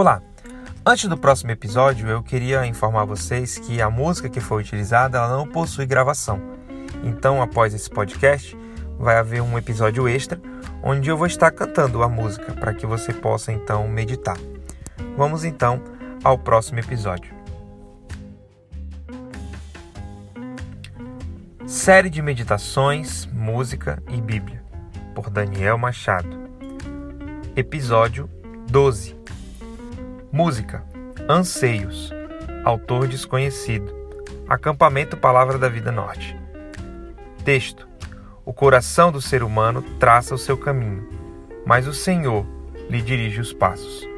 Olá! Antes do próximo episódio, eu queria informar vocês que a música que foi utilizada ela não possui gravação. Então, após esse podcast, vai haver um episódio extra onde eu vou estar cantando a música para que você possa então meditar. Vamos então ao próximo episódio. Série de meditações, música e Bíblia, por Daniel Machado. Episódio 12 Música. Anseios. Autor desconhecido. Acampamento Palavra da Vida Norte. Texto. O coração do ser humano traça o seu caminho, mas o Senhor lhe dirige os passos.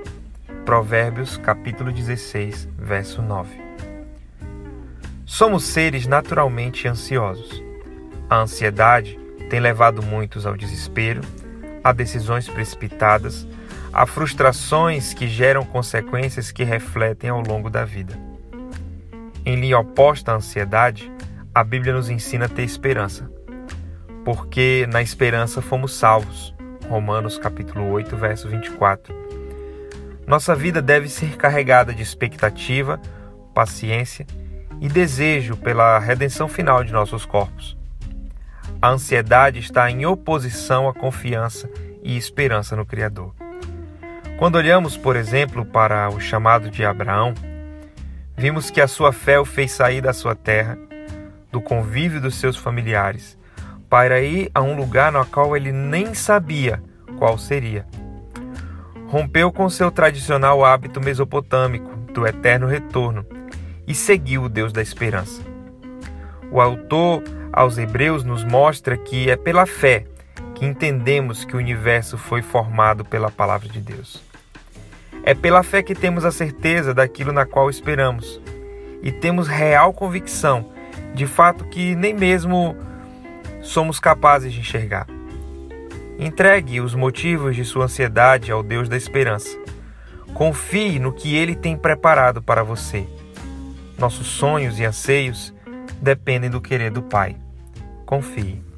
Provérbios capítulo 16, verso 9 Somos seres naturalmente ansiosos. A ansiedade tem levado muitos ao desespero, a decisões precipitadas, a frustrações que geram consequências que refletem ao longo da vida. Em linha oposta à ansiedade, a Bíblia nos ensina a ter esperança, porque na esperança fomos salvos. Romanos capítulo 8, verso 24. Nossa vida deve ser carregada de expectativa, paciência e desejo pela redenção final de nossos corpos. A ansiedade está em oposição à confiança e esperança no Criador. Quando olhamos, por exemplo, para o chamado de Abraão, vimos que a sua fé o fez sair da sua terra, do convívio dos seus familiares, para ir a um lugar no qual ele nem sabia qual seria. Rompeu com seu tradicional hábito mesopotâmico do eterno retorno e seguiu o Deus da esperança. O autor aos Hebreus nos mostra que é pela fé que entendemos que o universo foi formado pela palavra de Deus. É pela fé que temos a certeza daquilo na qual esperamos e temos real convicção, de fato, que nem mesmo somos capazes de enxergar. Entregue os motivos de sua ansiedade ao Deus da esperança. Confie no que ele tem preparado para você nossos sonhos e anseios dependem do querer do Pai. Confie.